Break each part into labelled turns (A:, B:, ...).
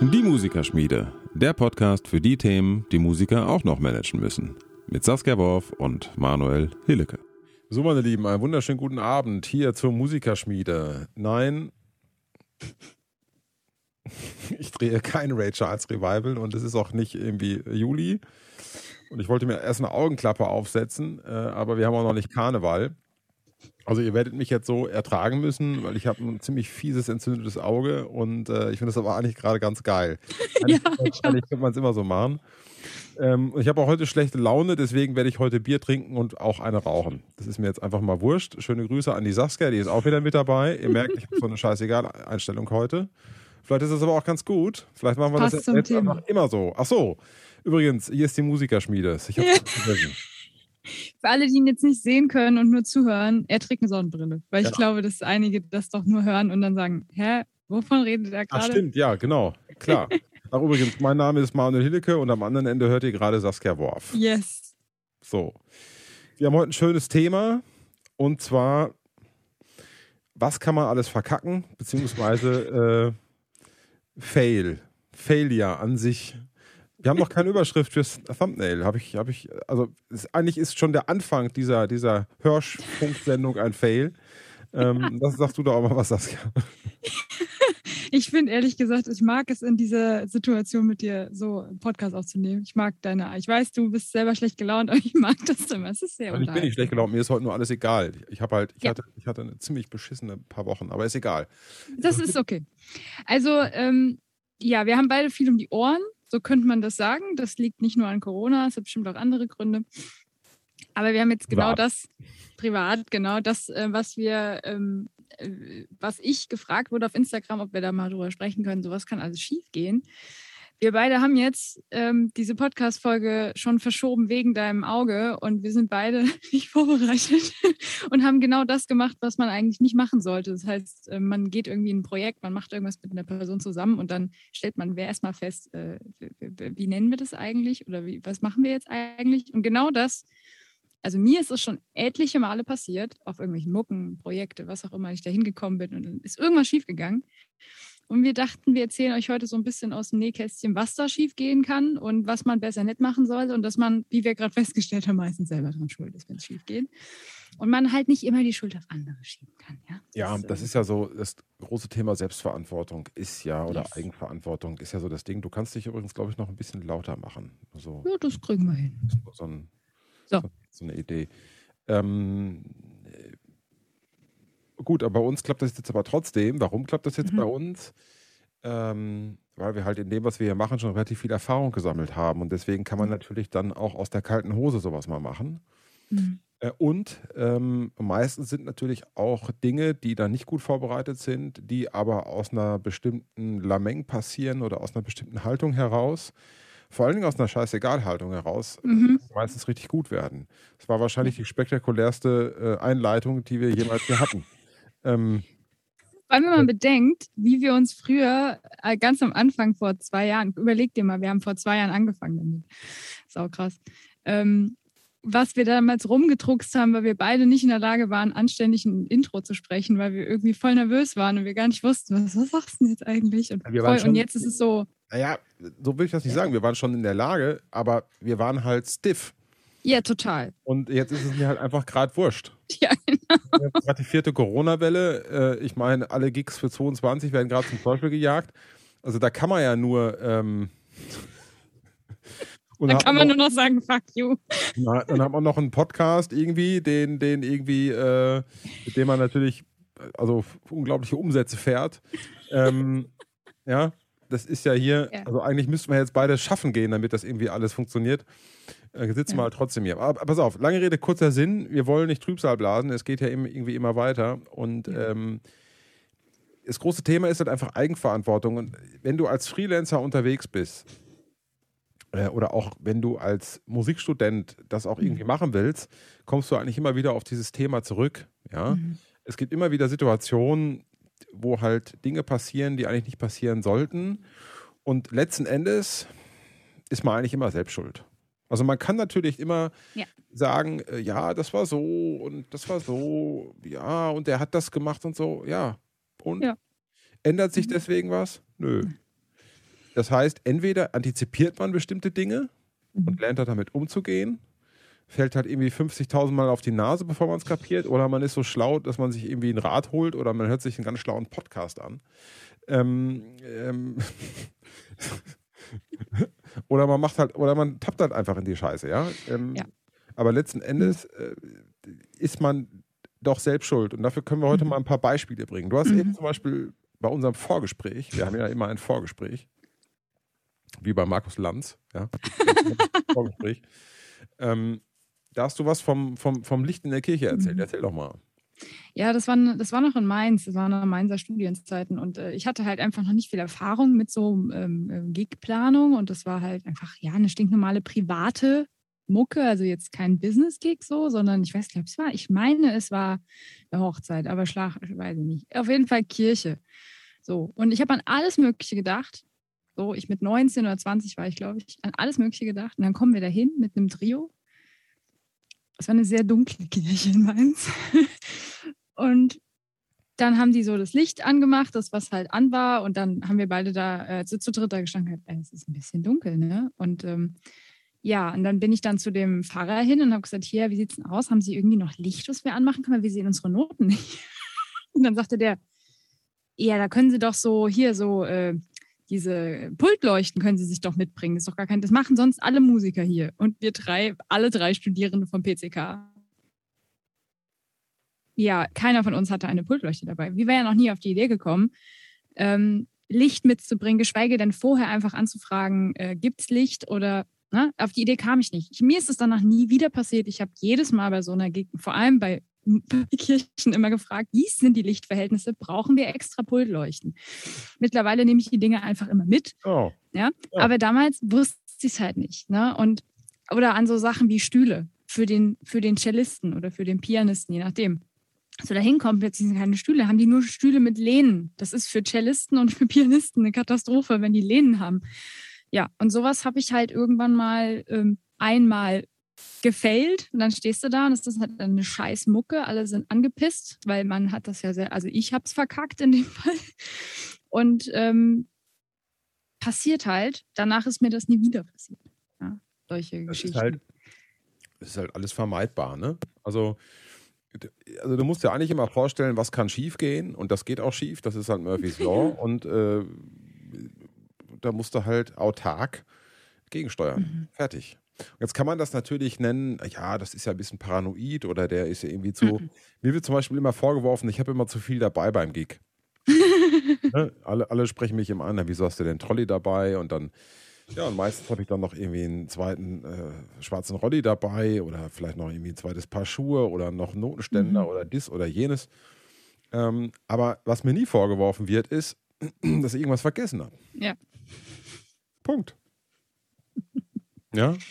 A: Die Musikerschmiede, der Podcast für die Themen, die Musiker auch noch managen müssen. Mit Saskia Worf und Manuel Hillecke. So, meine Lieben, einen wunderschönen guten Abend hier zur Musikerschmiede. Nein, ich drehe kein Ray Charles Revival und es ist auch nicht irgendwie Juli. Und ich wollte mir erst eine Augenklappe aufsetzen, äh, aber wir haben auch noch nicht Karneval. Also ihr werdet mich jetzt so ertragen müssen, weil ich habe ein ziemlich fieses entzündetes Auge und äh, ich finde das aber eigentlich gerade ganz geil. Eigentlich, ja, eigentlich könnte man es immer so machen. Ähm, ich habe auch heute schlechte Laune, deswegen werde ich heute Bier trinken und auch eine rauchen. Das ist mir jetzt einfach mal wurscht. Schöne Grüße an die Saskia, die ist auch wieder mit dabei. Ihr merkt, ich habe so eine scheißegal Einstellung heute. Vielleicht ist das aber auch ganz gut. Vielleicht machen wir Passt das jetzt einfach immer so. Ach so. Übrigens, hier ist die Musikerschmiede. Ich habe ja. vergessen.
B: Für alle, die ihn jetzt nicht sehen können und nur zuhören, er trägt eine Sonnenbrille. Weil ich ja. glaube, dass einige das doch nur hören und dann sagen, hä, wovon redet er gerade?
A: Ach stimmt, ja, genau, klar. Ach übrigens, mein Name ist Manuel Hillecke und am anderen Ende hört ihr gerade Saskia Worf.
B: Yes.
A: So. Wir haben heute ein schönes Thema und zwar, was kann man alles verkacken, beziehungsweise äh, Fail. Failure an sich wir haben noch keine Überschrift fürs Thumbnail. Habe ich, habe ich, also ist, eigentlich ist schon der Anfang dieser, dieser Hörschfunksendung ein Fail. Ähm, das sagst du da auch mal was, Saskia.
B: Ich finde ehrlich gesagt, ich mag es in dieser Situation mit dir so einen Podcast aufzunehmen. Ich mag deine, ich weiß, du bist selber schlecht gelaunt, aber ich mag das immer. Es ist sehr
A: Ich bin nicht schlecht gelaunt, mir ist heute nur alles egal. Ich habe halt, ich, ja. hatte, ich hatte eine ziemlich beschissene paar Wochen, aber ist egal.
B: Das ist okay. Also, ähm, ja, wir haben beide viel um die Ohren. So könnte man das sagen. Das liegt nicht nur an Corona, es hat bestimmt auch andere Gründe. Aber wir haben jetzt genau privat. das, privat, genau das, äh, was wir, ähm, äh, was ich gefragt wurde auf Instagram, ob wir da mal drüber sprechen können. Sowas kann alles schief gehen. Wir beide haben jetzt ähm, diese Podcast-Folge schon verschoben wegen deinem Auge und wir sind beide nicht vorbereitet und haben genau das gemacht, was man eigentlich nicht machen sollte. Das heißt, äh, man geht irgendwie in ein Projekt, man macht irgendwas mit einer Person zusammen und dann stellt man erstmal fest, äh, wie, wie nennen wir das eigentlich oder wie, was machen wir jetzt eigentlich? Und genau das also mir ist es schon etliche Male passiert, auf irgendwelchen Mucken, Projekte, was auch immer ich da hingekommen bin und dann ist irgendwas schiefgegangen. Und wir dachten, wir erzählen euch heute so ein bisschen aus dem Nähkästchen, was da schief gehen kann und was man besser nicht machen sollte und dass man, wie wir gerade festgestellt haben, meistens selber dran schuld ist, wenn es schief geht. Und man halt nicht immer die Schuld auf andere schieben kann. Ja,
A: ja das, das ist ja so, das große Thema Selbstverantwortung ist ja, oder yes. Eigenverantwortung ist ja so das Ding. Du kannst dich übrigens, glaube ich, noch ein bisschen lauter machen.
B: So, ja, das kriegen wir hin.
A: So, ein, so. so eine Idee. Ähm, Gut, aber bei uns klappt das jetzt aber trotzdem. Warum klappt das jetzt mhm. bei uns? Ähm, weil wir halt in dem, was wir hier machen, schon relativ viel Erfahrung gesammelt haben. Und deswegen kann man natürlich dann auch aus der kalten Hose sowas mal machen. Mhm. Äh, und ähm, meistens sind natürlich auch Dinge, die dann nicht gut vorbereitet sind, die aber aus einer bestimmten Lameng passieren oder aus einer bestimmten Haltung heraus vor allen Dingen aus einer Scheißegal-Haltung heraus, mhm. meistens richtig gut werden. Das war wahrscheinlich die spektakulärste äh, Einleitung, die wir jemals hier hatten.
B: Ähm, vor allem, wenn man bedenkt, wie wir uns früher, äh, ganz am Anfang vor zwei Jahren, überleg dir mal, wir haben vor zwei Jahren angefangen damit. Sau krass. Ähm, was wir damals rumgedruckst haben, weil wir beide nicht in der Lage waren, anständig ein Intro zu sprechen, weil wir irgendwie voll nervös waren und wir gar nicht wussten, was, was sagst du denn jetzt eigentlich? Und, voll, schon, und jetzt ist es so.
A: Naja, so will ich das nicht sagen. Wir waren schon in der Lage, aber wir waren halt stiff.
B: Ja, total.
A: Und jetzt ist es mir halt einfach gerade wurscht. Ja, genau. Gerade die vierte Corona-Welle. Äh, ich meine, alle Gigs für 22 werden gerade zum Teufel gejagt. Also da kann man ja nur. Ähm,
B: da kann man noch, nur noch sagen, fuck you.
A: Na, dann hat man noch einen Podcast irgendwie, den, den irgendwie, äh, mit dem man natürlich also unglaubliche Umsätze fährt. Ähm, ja, das ist ja hier, ja. also eigentlich müssten wir jetzt beide schaffen gehen, damit das irgendwie alles funktioniert. Äh, sitzen wir halt trotzdem hier. Aber, pass auf, lange Rede, kurzer Sinn. Wir wollen nicht Trübsal blasen. Es geht ja irgendwie immer weiter. Und ähm, das große Thema ist halt einfach Eigenverantwortung. Und wenn du als Freelancer unterwegs bist, äh, oder auch wenn du als Musikstudent das auch irgendwie mhm. machen willst, kommst du eigentlich immer wieder auf dieses Thema zurück. Ja. Mhm. Es gibt immer wieder Situationen, wo halt Dinge passieren, die eigentlich nicht passieren sollten. Und letzten Endes ist man eigentlich immer selbst schuld. Also man kann natürlich immer ja. sagen, äh, ja, das war so und das war so, ja, und der hat das gemacht und so, ja. Und ja. ändert sich mhm. deswegen was? Nö. Das heißt, entweder antizipiert man bestimmte Dinge mhm. und lernt damit umzugehen, fällt halt irgendwie 50.000 Mal auf die Nase, bevor man es kapiert, oder man ist so schlau, dass man sich irgendwie ein Rad holt oder man hört sich einen ganz schlauen Podcast an. Ähm, ähm oder man macht halt, oder man tappt halt einfach in die Scheiße, ja. Ähm, ja. Aber letzten Endes äh, ist man doch selbst schuld. Und dafür können wir heute mhm. mal ein paar Beispiele bringen. Du hast mhm. eben zum Beispiel bei unserem Vorgespräch, wir haben ja immer ein Vorgespräch, wie bei Markus Lanz, ja, Vorgespräch. Ähm, da hast du was vom, vom, vom Licht in der Kirche erzählt. Mhm. Erzähl doch mal.
B: Ja, das war, das war noch in Mainz, das waren noch Mainzer Studienzeiten und äh, ich hatte halt einfach noch nicht viel Erfahrung mit so ähm, ähm, Gig-Planung und das war halt einfach, ja, eine stinknormale private Mucke, also jetzt kein Business-Gig so, sondern ich weiß, glaube es war, ich meine, es war eine Hochzeit, aber Schlag, weiß ich nicht. Auf jeden Fall Kirche. So, und ich habe an alles Mögliche gedacht. So, ich mit 19 oder 20 war ich, glaube ich, an alles Mögliche gedacht. Und dann kommen wir dahin mit einem Trio es war eine sehr dunkle Kirche in Mainz. Und dann haben die so das Licht angemacht, das was halt an war. Und dann haben wir beide da äh, zu, zu dritt da gestanden. Äh, es ist ein bisschen dunkel, ne? Und ähm, ja, und dann bin ich dann zu dem Pfarrer hin und habe gesagt, hier, wie sieht's denn aus? Haben Sie irgendwie noch Licht, was wir anmachen können? Wir sehen unsere Noten nicht. Und dann sagte der, ja, da können Sie doch so hier so äh, diese Pultleuchten können Sie sich doch mitbringen. Das ist doch gar kein, das machen sonst alle Musiker hier. Und wir drei, alle drei Studierende vom PCK. Ja, keiner von uns hatte eine Pultleuchte dabei. Wir wären ja noch nie auf die Idee gekommen, ähm, Licht mitzubringen, geschweige denn vorher einfach anzufragen, äh, gibt es Licht oder ne? auf die Idee kam ich nicht. Ich, mir ist es danach nie wieder passiert. Ich habe jedes Mal bei so einer Gegend, vor allem bei Kirchen immer gefragt, wie sind die Lichtverhältnisse? Brauchen wir extra Pultleuchten? Mittlerweile nehme ich die Dinge einfach immer mit. Oh. Ja? ja. Aber damals wusste ich es halt nicht. Ne? Und, oder an so Sachen wie Stühle für den, für den Cellisten oder für den Pianisten, je nachdem. So, da hinkommen plötzlich sind keine Stühle, haben die nur Stühle mit Lehnen. Das ist für Cellisten und für Pianisten eine Katastrophe, wenn die Lehnen haben. Ja, und sowas habe ich halt irgendwann mal ähm, einmal gefällt und dann stehst du da und es ist halt eine scheiß Mucke, alle sind angepisst, weil man hat das ja sehr, also ich habe es verkackt in dem Fall und ähm, passiert halt, danach ist mir das nie wieder passiert. Ja, solche das Geschichten.
A: Ist halt, das ist halt alles vermeidbar, ne? Also also du musst dir eigentlich immer vorstellen, was kann schief gehen und das geht auch schief, das ist halt Murphy's Law und äh, da musst du halt autark gegensteuern. Mhm. Fertig. Jetzt kann man das natürlich nennen, ja, das ist ja ein bisschen paranoid oder der ist ja irgendwie zu. Mhm. Mir wird zum Beispiel immer vorgeworfen, ich habe immer zu viel dabei beim Gig. ne? alle, alle sprechen mich immer an, wieso hast du denn Trolley dabei? Und dann, ja, und meistens habe ich dann noch irgendwie einen zweiten äh, schwarzen Rolli dabei oder vielleicht noch irgendwie ein zweites Paar Schuhe oder noch Notenständer mhm. oder dies oder jenes. Ähm, aber was mir nie vorgeworfen wird, ist, dass ich irgendwas vergessen habe.
B: Ja.
A: Punkt. Ja.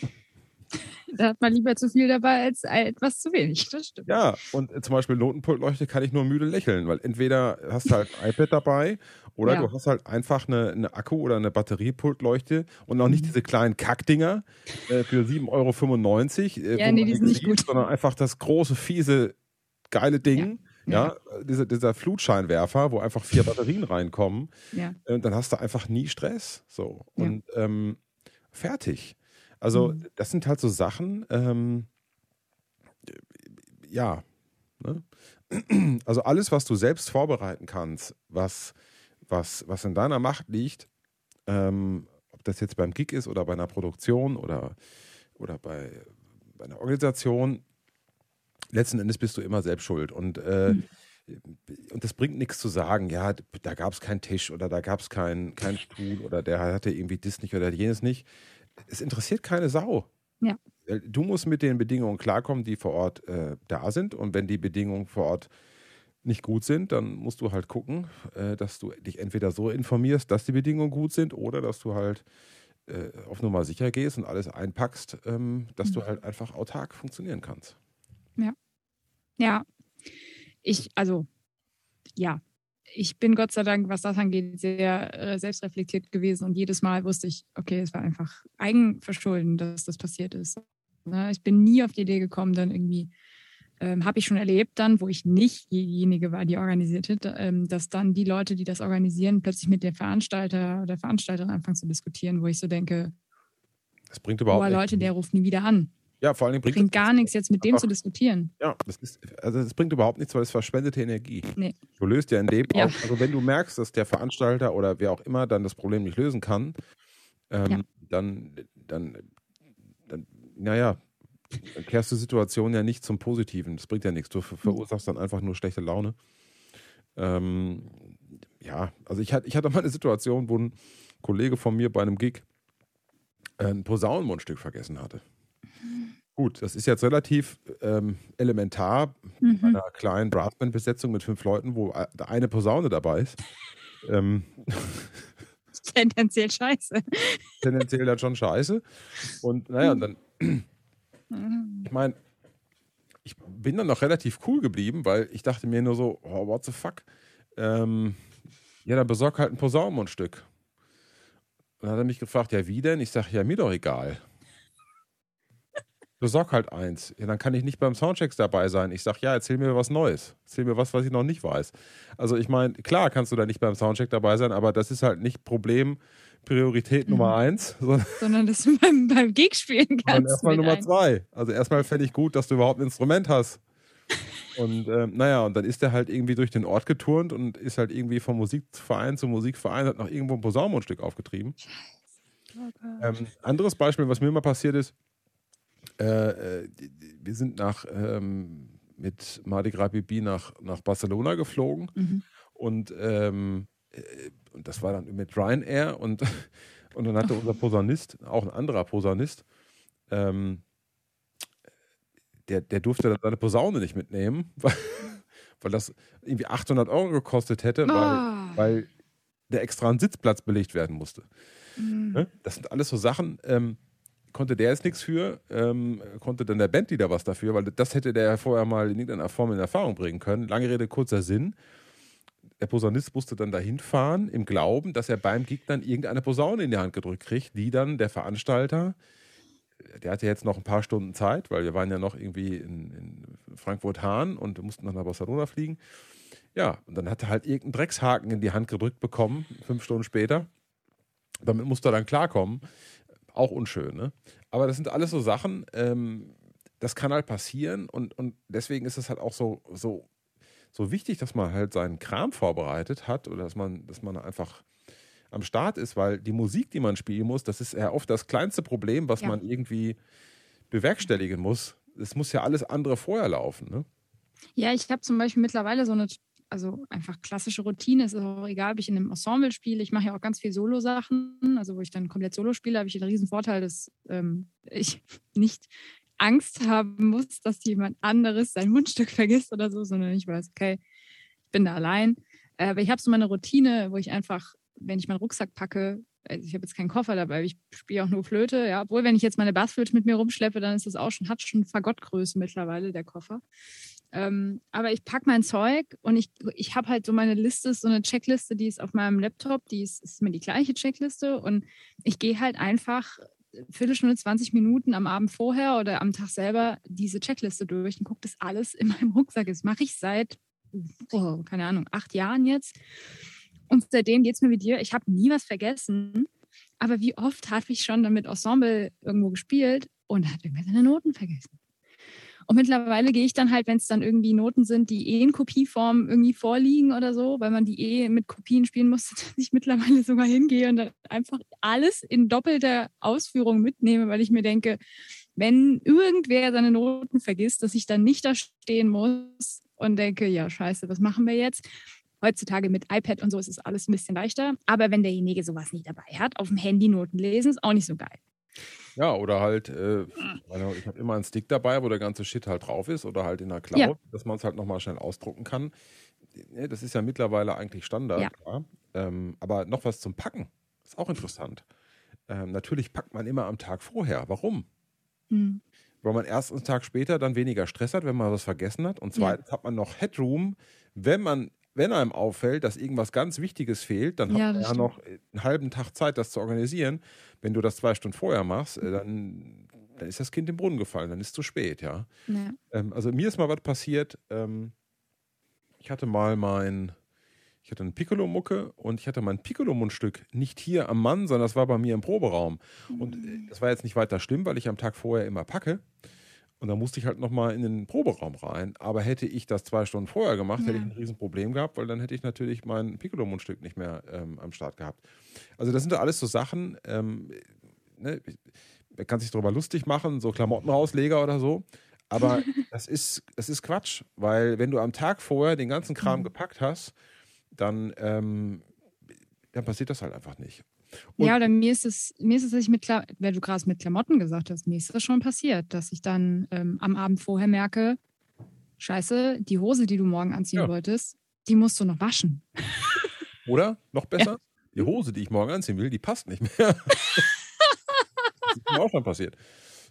B: Da hat man lieber zu viel dabei als etwas zu wenig, das stimmt.
A: Ja, und zum Beispiel Notenpultleuchte kann ich nur müde lächeln, weil entweder hast du halt ein iPad dabei oder ja. du hast halt einfach eine, eine Akku- oder eine Batteriepultleuchte und noch nicht mhm. diese kleinen Kackdinger äh, für 7,95 Euro. Äh,
B: ja, nee, die sind nicht gut.
A: Sondern einfach das große, fiese, geile Ding. Ja. ja, dieser, dieser Flutscheinwerfer, wo einfach vier Batterien reinkommen. Ja. Und äh, dann hast du einfach nie Stress. So. Und ähm, fertig. Also, mhm. das sind halt so Sachen, ähm, ja. Ne? Also alles, was du selbst vorbereiten kannst, was, was, was in deiner Macht liegt, ähm, ob das jetzt beim Gig ist oder bei einer Produktion oder, oder bei, bei einer Organisation, letzten Endes bist du immer selbst schuld. Und, äh, mhm. und das bringt nichts zu sagen, ja, da gab es keinen Tisch oder da gab es keinen kein Stuhl oder der hatte irgendwie das nicht oder jenes nicht es interessiert keine Sau.
B: Ja.
A: Äh, du musst mit den Bedingungen klarkommen, die vor Ort äh, da sind. Und wenn die Bedingungen vor Ort nicht gut sind, dann musst du halt gucken, äh, dass du dich entweder so informierst, dass die Bedingungen gut sind, oder dass du halt äh, auf Nummer sicher gehst und alles einpackst, ähm, dass mhm. du halt einfach autark funktionieren kannst.
B: Ja. Ja. Ich, also, ja, ich bin Gott sei Dank, was das angeht, sehr äh, selbstreflektiert gewesen und jedes Mal wusste ich, okay, es war einfach Eigenverschulden, dass das passiert ist. Ne? Ich bin nie auf die Idee gekommen, dann irgendwie, ähm, habe ich schon erlebt dann, wo ich nicht diejenige war, die organisierte, ähm, dass dann die Leute, die das organisieren, plötzlich mit der Veranstalter oder Veranstalterin anfangen zu diskutieren, wo ich so denke,
A: das bringt überhaupt
B: boah, Leute, der ruft nie wieder an.
A: Ja, vor allem
B: bringt, bringt gar nichts, jetzt mit dem zu diskutieren.
A: Ja, das ist, also das bringt überhaupt nichts, weil es verschwendete Energie.
B: Nee.
A: Du löst ja in dem ja. Auch, also wenn du merkst, dass der Veranstalter oder wer auch immer dann das Problem nicht lösen kann, ähm, ja. dann, dann, dann, naja, kehrst du die Situation ja nicht zum Positiven. Das bringt ja nichts. Du ver verursachst dann einfach nur schlechte Laune. Ähm, ja, also ich hatte, ich hatte mal eine Situation, wo ein Kollege von mir bei einem Gig ein Posaunenmundstück vergessen hatte. Gut, das ist jetzt relativ ähm, elementar mhm. bei einer kleinen Brassband-Besetzung mit fünf Leuten, wo eine Posaune dabei ist. Ähm,
B: tendenziell scheiße.
A: Tendenziell dann schon scheiße. Und naja, und dann, mhm. Ich meine, ich bin dann noch relativ cool geblieben, weil ich dachte mir nur so, oh, what the fuck? Ähm, ja, dann besorg halt ein Posaunenmundstück. Und dann hat er mich gefragt, ja, wie denn? Ich sage, ja, mir doch egal. Besorg halt eins. Ja, dann kann ich nicht beim Soundchecks dabei sein. Ich sage, ja, erzähl mir was Neues. Erzähl mir was, was ich noch nicht weiß. Also ich meine, klar kannst du da nicht beim Soundcheck dabei sein, aber das ist halt nicht Problem, Priorität mhm. Nummer eins.
B: Sondern, dass du beim, beim Gig spielen kannst. Sondern
A: erstmal Nummer ein. zwei. Also erstmal fände ich gut, dass du überhaupt ein Instrument hast. Und ähm, naja, und dann ist er halt irgendwie durch den Ort geturnt und ist halt irgendwie vom Musikverein zu Musikverein, hat noch irgendwo ein Posaunenstück aufgetrieben. Oh ähm, anderes Beispiel, was mir mal passiert ist, äh, äh wir sind nach ähm, mit Mardi Gras Bibi nach, nach Barcelona geflogen mhm. und, ähm, äh, und das war dann mit Ryanair und, und dann hatte unser Posaunist, auch ein anderer Posaunist, ähm, der, der durfte dann seine Posaune nicht mitnehmen, weil, weil das irgendwie 800 Euro gekostet hätte, weil, oh. weil der extra ein Sitzplatz belegt werden musste. Mhm. Ne? Das sind alles so Sachen, ähm, konnte der jetzt nichts für, ähm, konnte dann der Bandleader was dafür, weil das hätte der vorher mal in irgendeiner Form in Erfahrung bringen können. Lange Rede, kurzer Sinn. Der Posaunist musste dann dahin fahren, im Glauben, dass er beim Gig dann irgendeine Posaune in die Hand gedrückt kriegt, die dann der Veranstalter, der hatte jetzt noch ein paar Stunden Zeit, weil wir waren ja noch irgendwie in, in Frankfurt-Hahn und mussten dann nach Barcelona fliegen. Ja, und dann hat er halt irgendeinen Dreckshaken in die Hand gedrückt bekommen, fünf Stunden später. Damit musste er dann klarkommen. Auch unschön, ne? Aber das sind alles so Sachen, ähm, das kann halt passieren und, und deswegen ist es halt auch so, so, so wichtig, dass man halt seinen Kram vorbereitet hat oder dass man, dass man einfach am Start ist, weil die Musik, die man spielen muss, das ist ja oft das kleinste Problem, was ja. man irgendwie bewerkstelligen muss. Es muss ja alles andere vorher laufen, ne?
B: Ja, ich habe zum Beispiel mittlerweile so eine also einfach klassische Routine. Es ist auch egal, ob ich in einem Ensemble spiele. Ich mache ja auch ganz viel Solo-Sachen. Also wo ich dann komplett Solo spiele, habe ich den riesen Vorteil, dass ähm, ich nicht Angst haben muss, dass jemand anderes sein Mundstück vergisst oder so, sondern ich weiß, okay, ich bin da allein. Äh, aber ich habe so meine Routine, wo ich einfach, wenn ich meinen Rucksack packe, also ich habe jetzt keinen Koffer dabei, ich spiele auch nur Flöte, ja, obwohl wenn ich jetzt meine Bassflöte mit mir rumschleppe, dann ist das auch schon, hat schon Fagottgröße mittlerweile, der Koffer. Ähm, aber ich packe mein Zeug und ich, ich habe halt so meine Liste, so eine Checkliste, die ist auf meinem Laptop, die ist, ist mir die gleiche Checkliste und ich gehe halt einfach Viertelstunde, 20 Minuten am Abend vorher oder am Tag selber diese Checkliste durch und gucke, dass alles in meinem Rucksack ist. Mache ich seit, oh, keine Ahnung, acht Jahren jetzt. Und seitdem geht es mir wie dir. Ich habe nie was vergessen. Aber wie oft habe ich schon dann mit Ensemble irgendwo gespielt und hat irgendwer seine Noten vergessen? Und mittlerweile gehe ich dann halt, wenn es dann irgendwie Noten sind, die eh in Kopieform irgendwie vorliegen oder so, weil man die eh mit Kopien spielen muss, dass ich mittlerweile sogar hingehe und dann einfach alles in doppelter Ausführung mitnehme, weil ich mir denke, wenn irgendwer seine Noten vergisst, dass ich dann nicht da stehen muss und denke, ja, scheiße, was machen wir jetzt? Heutzutage mit iPad und so ist es alles ein bisschen leichter. Aber wenn derjenige sowas nicht dabei hat, auf dem Handy Noten lesen, ist auch nicht so geil.
A: Ja, oder halt, äh, ich habe immer einen Stick dabei, wo der ganze Shit halt drauf ist oder halt in der Cloud, ja. dass man es halt nochmal schnell ausdrucken kann. Das ist ja mittlerweile eigentlich Standard. Ja. Ähm, aber noch was zum Packen ist auch interessant. Ähm, natürlich packt man immer am Tag vorher. Warum? Hm. Weil man erstens einen Tag später dann weniger Stress hat, wenn man was vergessen hat. Und zweitens ja. hat man noch Headroom, wenn man wenn einem auffällt, dass irgendwas ganz Wichtiges fehlt, dann ja, hat man ja noch einen halben Tag Zeit, das zu organisieren. Wenn du das zwei Stunden vorher machst, äh, dann, dann ist das Kind im Brunnen gefallen, dann ist es zu spät, ja. ja. Ähm, also mir ist mal was passiert. Ähm, ich hatte mal mein, ich hatte eine Piccolo-Mucke und ich hatte mein Piccolo-Mundstück nicht hier am Mann, sondern das war bei mir im Proberaum. Und äh, das war jetzt nicht weiter schlimm, weil ich am Tag vorher immer packe. Und da musste ich halt nochmal in den Proberaum rein. Aber hätte ich das zwei Stunden vorher gemacht, ja. hätte ich ein Riesenproblem gehabt, weil dann hätte ich natürlich mein Piccolo-Mundstück nicht mehr ähm, am Start gehabt. Also das sind da alles so Sachen, ähm, ne, man kann sich darüber lustig machen, so Klamottenrausleger oder so. Aber das ist, das ist Quatsch, weil wenn du am Tag vorher den ganzen Kram mhm. gepackt hast, dann, ähm, dann passiert das halt einfach nicht.
B: Und ja, oder mir ist es, mir ist es, ich mit, weil du gerade mit Klamotten gesagt hast, mir ist das schon passiert, dass ich dann ähm, am Abend vorher merke, scheiße, die Hose, die du morgen anziehen ja. wolltest, die musst du noch waschen.
A: Oder, noch besser, ja. die Hose, die ich morgen anziehen will, die passt nicht mehr. das ist mir auch schon passiert.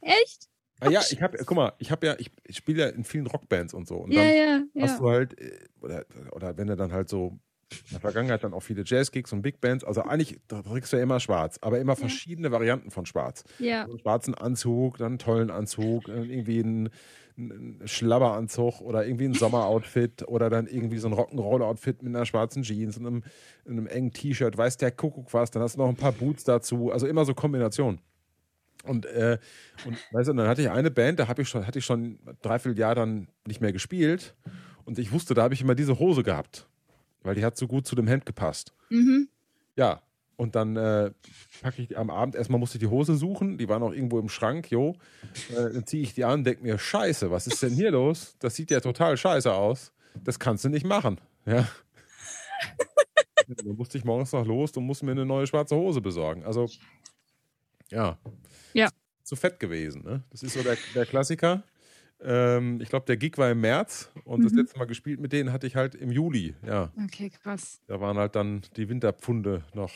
B: Echt?
A: Ah, ja, ich habe, guck mal, ich habe ja, ich, ich spiele ja in vielen Rockbands und so. Und dann ja, ja, hast du halt, äh, oder, oder wenn du dann halt so in der Vergangenheit dann auch viele Jazzgigs und Big Bands. Also eigentlich trägst du ja immer schwarz, aber immer verschiedene ja. Varianten von schwarz. Ja. einen schwarzen Anzug, dann einen tollen Anzug, irgendwie einen, einen Schlabberanzug oder irgendwie ein Sommeroutfit oder dann irgendwie so ein Rock'n'Roll-Outfit mit einer schwarzen Jeans und einem, einem engen T-Shirt, weiß der Kuckuck was, dann hast du noch ein paar Boots dazu. Also immer so Kombinationen. Und, äh, und weißt du, dann hatte ich eine Band, da ich schon, hatte ich schon dreiviertel Jahr dann nicht mehr gespielt. Und ich wusste, da habe ich immer diese Hose gehabt weil die hat so gut zu dem Hemd gepasst. Mhm. Ja, und dann äh, packe ich am Abend, erstmal musste ich die Hose suchen, die war noch irgendwo im Schrank, jo. Äh, dann ziehe ich die an, denke mir, scheiße, was ist denn hier los? Das sieht ja total scheiße aus. Das kannst du nicht machen. Ja. dann musste ich morgens noch los und musste mir eine neue schwarze Hose besorgen. Also, ja.
B: Ja.
A: Zu fett gewesen, ne? Das ist so der, der Klassiker. Ähm, ich glaube, der Gig war im März und mhm. das letzte Mal gespielt mit denen hatte ich halt im Juli. Ja.
B: Okay, krass.
A: Da waren halt dann die Winterpfunde noch.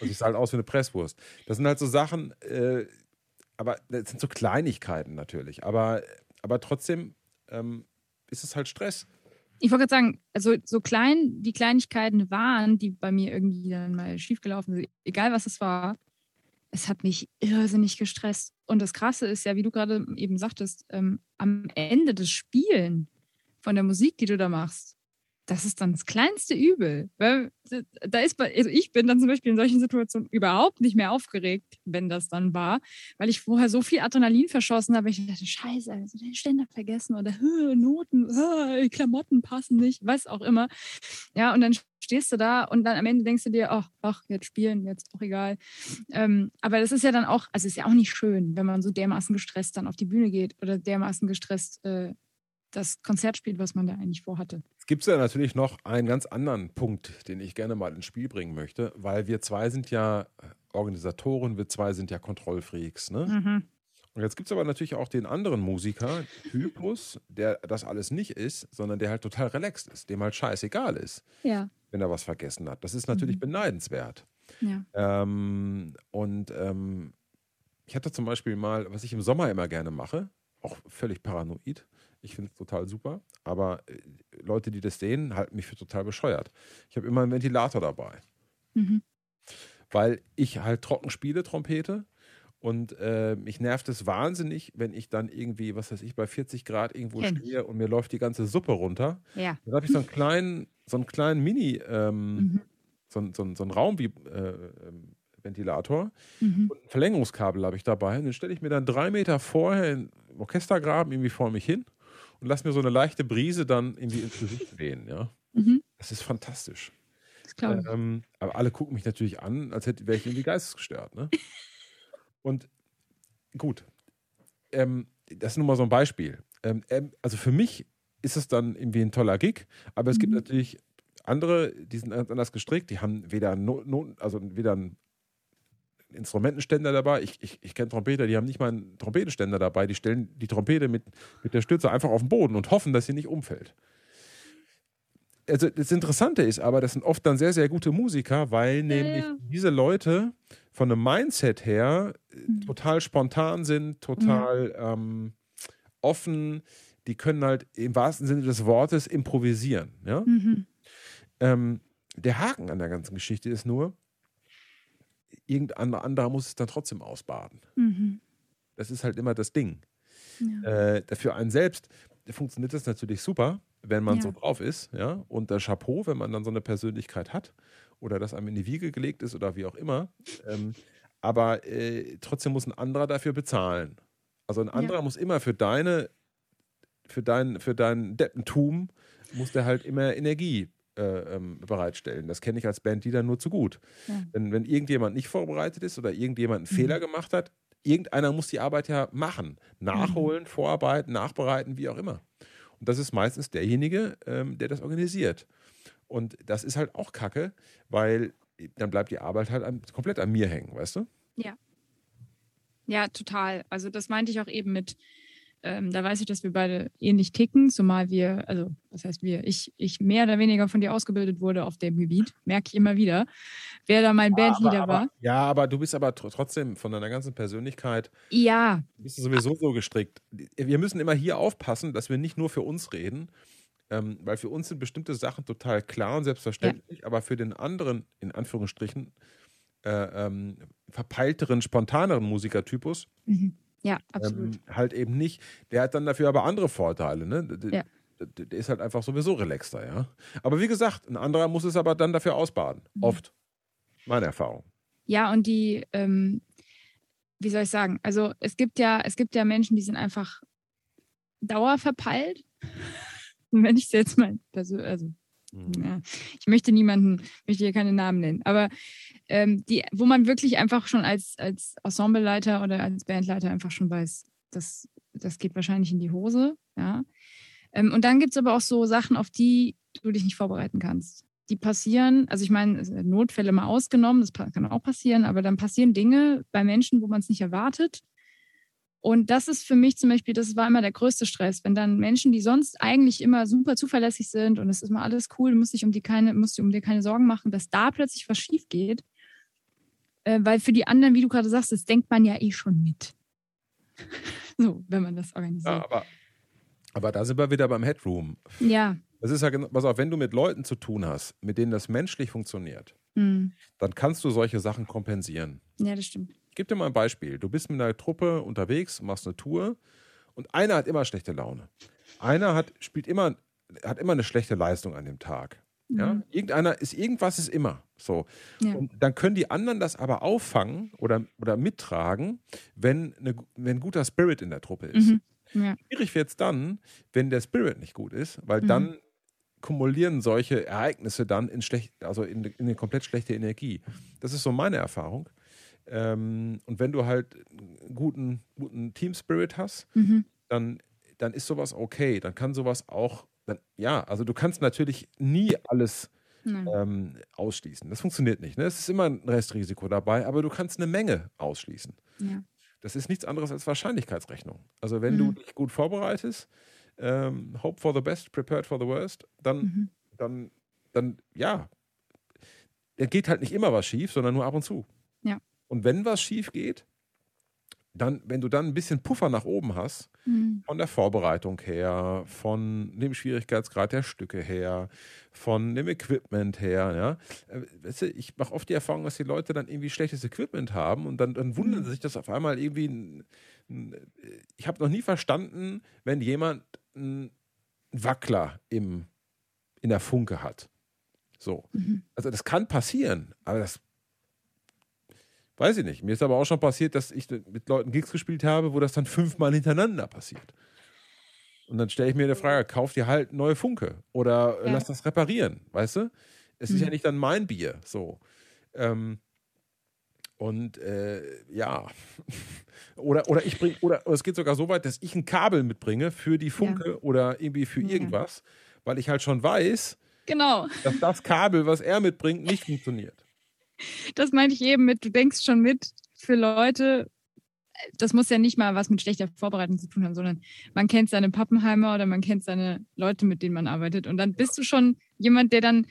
A: Und ich sah halt aus wie eine Presswurst. Das sind halt so Sachen, äh, aber das sind so Kleinigkeiten natürlich. Aber, aber trotzdem ähm, ist es halt Stress.
B: Ich wollte gerade sagen, also so klein die Kleinigkeiten waren, die bei mir irgendwie dann mal schiefgelaufen sind, egal was es war, es hat mich irrsinnig gestresst. Und das Krasse ist ja, wie du gerade eben sagtest, ähm, am Ende des Spielen von der Musik, die du da machst, das ist dann das kleinste Übel. Weil da ist, also ich bin dann zum Beispiel in solchen Situationen überhaupt nicht mehr aufgeregt, wenn das dann war, weil ich vorher so viel Adrenalin verschossen habe. Ich dachte, Scheiße, also den Ständer vergessen oder Noten, Klamotten passen nicht, was auch immer. Ja, und dann stehst du da und dann am Ende denkst du dir, ach, ach jetzt spielen, jetzt auch egal. Ähm, aber das ist ja dann auch, also ist ja auch nicht schön, wenn man so dermaßen gestresst dann auf die Bühne geht oder dermaßen gestresst äh, das Konzert spielt, was man da eigentlich vorhatte.
A: Es gibt ja natürlich noch einen ganz anderen Punkt, den ich gerne mal ins Spiel bringen möchte, weil wir zwei sind ja Organisatoren, wir zwei sind ja Kontrollfreaks. Ne? Mhm. Und jetzt gibt es aber natürlich auch den anderen Musiker, Typus, der das alles nicht ist, sondern der halt total relaxed ist, dem halt scheißegal ist,
B: ja.
A: wenn er was vergessen hat. Das ist natürlich mhm. beneidenswert. Ja. Ähm, und ähm, ich hatte zum Beispiel mal, was ich im Sommer immer gerne mache, auch völlig paranoid, ich finde es total super. Aber äh, Leute, die das sehen, halten mich für total bescheuert. Ich habe immer einen Ventilator dabei. Mhm. Weil ich halt trocken spiele, Trompete. Und äh, mich nervt es wahnsinnig, wenn ich dann irgendwie, was weiß ich, bei 40 Grad irgendwo Kenn. stehe und mir läuft die ganze Suppe runter.
B: Ja.
A: Dann habe ich so einen kleinen, so einen kleinen Mini, ähm, mhm. so, so, so einen Raum wie, äh, ähm, Ventilator. Mhm. Und ein Verlängerungskabel habe ich dabei. Und den stelle ich mir dann drei Meter vorher im Orchestergraben irgendwie vor mich hin und lass mir so eine leichte Brise dann irgendwie ins Gesicht wehen. Ja? Mhm. Das ist fantastisch. Das ähm, aber alle gucken mich natürlich an, als hätte wäre ich irgendwie geistesgestört. Ne? und gut, ähm, das ist nun mal so ein Beispiel. Ähm, ähm, also für mich ist es dann irgendwie ein toller Gig, aber es mhm. gibt natürlich andere, die sind anders gestrickt, die haben weder, no, no, also weder ein Instrumentenständer dabei. Ich, ich, ich kenne Trompeter, die haben nicht mal einen Trompetenständer dabei. Die stellen die Trompete mit, mit der Stütze einfach auf den Boden und hoffen, dass sie nicht umfällt. Also das Interessante ist aber, das sind oft dann sehr, sehr gute Musiker, weil nämlich ja. diese Leute von einem Mindset her mhm. total spontan sind, total mhm. ähm, offen, die können halt im wahrsten Sinne des Wortes improvisieren. Ja? Mhm. Ähm, der Haken an der ganzen Geschichte ist nur, irgendein anderer muss es dann trotzdem ausbaden. Mhm. Das ist halt immer das Ding. Ja. Äh, für einen selbst funktioniert das natürlich super, wenn man ja. so drauf ist, ja. Und der Chapeau, wenn man dann so eine Persönlichkeit hat oder das einem in die Wiege gelegt ist oder wie auch immer. Ähm, aber äh, trotzdem muss ein anderer dafür bezahlen. Also ein anderer ja. muss immer für deine, für dein, für dein Deppentum muss der halt immer Energie äh, ähm, bereitstellen. Das kenne ich als Bandleader nur zu gut. Ja. Wenn, wenn irgendjemand nicht vorbereitet ist oder irgendjemand einen mhm. Fehler gemacht hat, irgendeiner muss die Arbeit ja machen. Nachholen, mhm. vorarbeiten, nachbereiten, wie auch immer. Und das ist meistens derjenige, ähm, der das organisiert. Und das ist halt auch Kacke, weil dann bleibt die Arbeit halt an, komplett an mir hängen, weißt du?
B: Ja. Ja, total. Also das meinte ich auch eben mit, ähm, da weiß ich, dass wir beide ähnlich ticken, zumal wir, also was heißt wir, ich, ich mehr oder weniger von dir ausgebildet wurde auf dem Gebiet, merke ich immer wieder, wer da mein ja, Bandleader war.
A: ja, aber du bist aber trotzdem von deiner ganzen Persönlichkeit,
B: ja.
A: bist du sowieso so gestrickt. Wir müssen immer hier aufpassen, dass wir nicht nur für uns reden, ähm, weil für uns sind bestimmte Sachen total klar und selbstverständlich, ja. aber für den anderen, in Anführungsstrichen, äh, ähm, verpeilteren, spontaneren Musikertypus, mhm
B: ja, absolut.
A: Ähm, halt eben nicht. Der hat dann dafür aber andere Vorteile. Ne? Der, ja. der ist halt einfach sowieso relaxter, ja. Aber wie gesagt, ein anderer muss es aber dann dafür ausbaden. Mhm. Oft. Meine Erfahrung.
B: Ja, und die, ähm, wie soll ich sagen, also es gibt ja, es gibt ja Menschen, die sind einfach dauerverpeilt. Wenn ich es jetzt mal, also. Ja, ich möchte niemanden, möchte hier keine Namen nennen, aber ähm, die, wo man wirklich einfach schon als, als Ensembleleiter oder als Bandleiter einfach schon weiß, das, das geht wahrscheinlich in die Hose. Ja. Ähm, und dann gibt es aber auch so Sachen, auf die du dich nicht vorbereiten kannst. Die passieren, also ich meine, Notfälle mal ausgenommen, das kann auch passieren, aber dann passieren Dinge bei Menschen, wo man es nicht erwartet. Und das ist für mich zum Beispiel, das war immer der größte Stress, wenn dann Menschen, die sonst eigentlich immer super zuverlässig sind und es ist immer alles cool, du musst dich um die keine, musst um dir keine Sorgen machen, dass da plötzlich was schief geht äh, weil für die anderen, wie du gerade sagst, das denkt man ja eh schon mit. so, wenn man das organisiert.
A: Ja, aber, aber da sind wir wieder beim Headroom.
B: Ja.
A: Das ist ja, was auch wenn du mit Leuten zu tun hast, mit denen das menschlich funktioniert, mhm. dann kannst du solche Sachen kompensieren.
B: Ja, das stimmt.
A: Ich gebe dir mal ein Beispiel. Du bist mit einer Truppe unterwegs, machst eine Tour und einer hat immer schlechte Laune. Einer hat, spielt immer, hat immer eine schlechte Leistung an dem Tag. Ja? Mhm. Irgendeiner ist, irgendwas ist immer so. Ja. Und dann können die anderen das aber auffangen oder, oder mittragen, wenn, eine, wenn ein guter Spirit in der Truppe ist. Mhm. Ja. Schwierig wird es dann, wenn der Spirit nicht gut ist, weil mhm. dann kumulieren solche Ereignisse dann in schlecht, also in, in eine komplett schlechte Energie. Das ist so meine Erfahrung. Ähm, und wenn du halt einen guten, guten Team Spirit hast, mhm. dann, dann ist sowas okay. Dann kann sowas auch dann, ja, also du kannst natürlich nie alles ähm, ausschließen. Das funktioniert nicht. Ne? Es ist immer ein Restrisiko dabei, aber du kannst eine Menge ausschließen. Ja. Das ist nichts anderes als Wahrscheinlichkeitsrechnung. Also wenn mhm. du dich gut vorbereitest, ähm, hope for the best, prepared for the worst, dann, mhm. dann, dann, ja, dann geht halt nicht immer was schief, sondern nur ab und zu.
B: Ja.
A: Und wenn was schief geht, dann, wenn du dann ein bisschen Puffer nach oben hast, mhm. von der Vorbereitung her, von dem Schwierigkeitsgrad der Stücke her, von dem Equipment her, ja. Äh, weißt du, ich mache oft die Erfahrung, dass die Leute dann irgendwie schlechtes Equipment haben und dann, dann wundern mhm. sich, dass auf einmal irgendwie. ich habe noch nie verstanden, wenn jemand einen Wackler im, in der Funke hat. So. Mhm. Also das kann passieren, aber das Weiß ich nicht. Mir ist aber auch schon passiert, dass ich mit Leuten Gigs gespielt habe, wo das dann fünfmal hintereinander passiert. Und dann stelle ich mir die Frage, kauf dir halt neue Funke oder ja. lass das reparieren, weißt du? Es mhm. ist ja nicht dann mein Bier, so. Ähm, und äh, ja, oder, oder ich bringe, oder, oder, es geht sogar so weit, dass ich ein Kabel mitbringe für die Funke ja. oder irgendwie für irgendwas, weil ich halt schon weiß,
B: genau.
A: dass das Kabel, was er mitbringt, nicht funktioniert
B: das meinte ich eben mit, du denkst schon mit für Leute, das muss ja nicht mal was mit schlechter Vorbereitung zu tun haben, sondern man kennt seine Pappenheimer oder man kennt seine Leute, mit denen man arbeitet. Und dann bist du schon jemand, der dann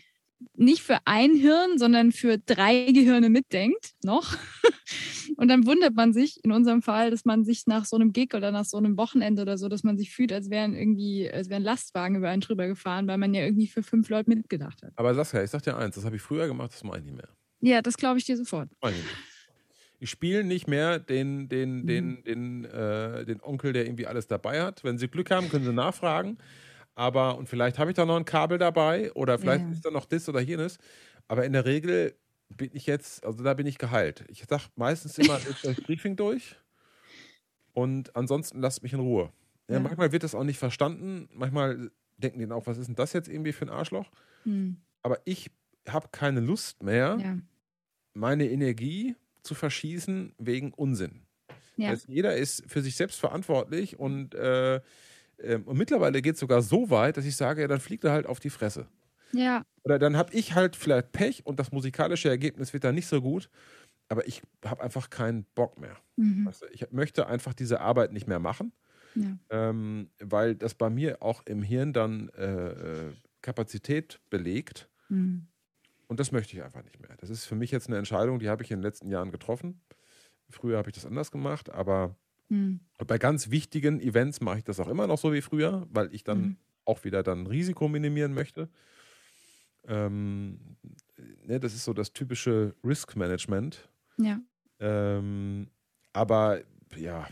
B: nicht für ein Hirn, sondern für drei Gehirne mitdenkt, noch. Und dann wundert man sich in unserem Fall, dass man sich nach so einem Gig oder nach so einem Wochenende oder so, dass man sich fühlt, als wären irgendwie, als wären Lastwagen über einen drüber gefahren, weil man ja irgendwie für fünf Leute mitgedacht hat.
A: Aber Saskia, ich sag dir eins, das habe ich früher gemacht, das mache ich nicht mehr.
B: Ja, das glaube ich dir sofort.
A: Ich spiele nicht mehr den, den, mhm. den, den, äh, den Onkel, der irgendwie alles dabei hat. Wenn Sie Glück haben, können Sie nachfragen. Aber, und vielleicht habe ich da noch ein Kabel dabei oder vielleicht ja. ist da noch das oder jenes. Aber in der Regel bin ich jetzt, also da bin ich geheilt. Ich sage meistens immer, lest euch Briefing durch und ansonsten lasst mich in Ruhe. Ja, ja. Manchmal wird das auch nicht verstanden. Manchmal denken die auch, was ist denn das jetzt irgendwie für ein Arschloch? Hm. Aber ich habe keine Lust mehr, meine Energie zu verschießen wegen Unsinn. Ja. Also jeder ist für sich selbst verantwortlich und äh, ähm, und mittlerweile geht es sogar so weit, dass ich sage, ja, dann fliegt er halt auf die Fresse.
B: Ja.
A: Oder dann habe ich halt vielleicht Pech und das musikalische Ergebnis wird dann nicht so gut, aber ich habe einfach keinen Bock mehr. Mhm. Weißt du, ich möchte einfach diese Arbeit nicht mehr machen, ja. ähm, weil das bei mir auch im Hirn dann äh, äh, Kapazität belegt. Mhm. Und das möchte ich einfach nicht mehr. Das ist für mich jetzt eine Entscheidung, die habe ich in den letzten Jahren getroffen. Früher habe ich das anders gemacht, aber Mhm. Bei ganz wichtigen Events mache ich das auch immer noch so wie früher, weil ich dann mhm. auch wieder dann Risiko minimieren möchte. Ähm, ne, das ist so das typische Risk Management.
B: Ja.
A: Ähm, aber ja,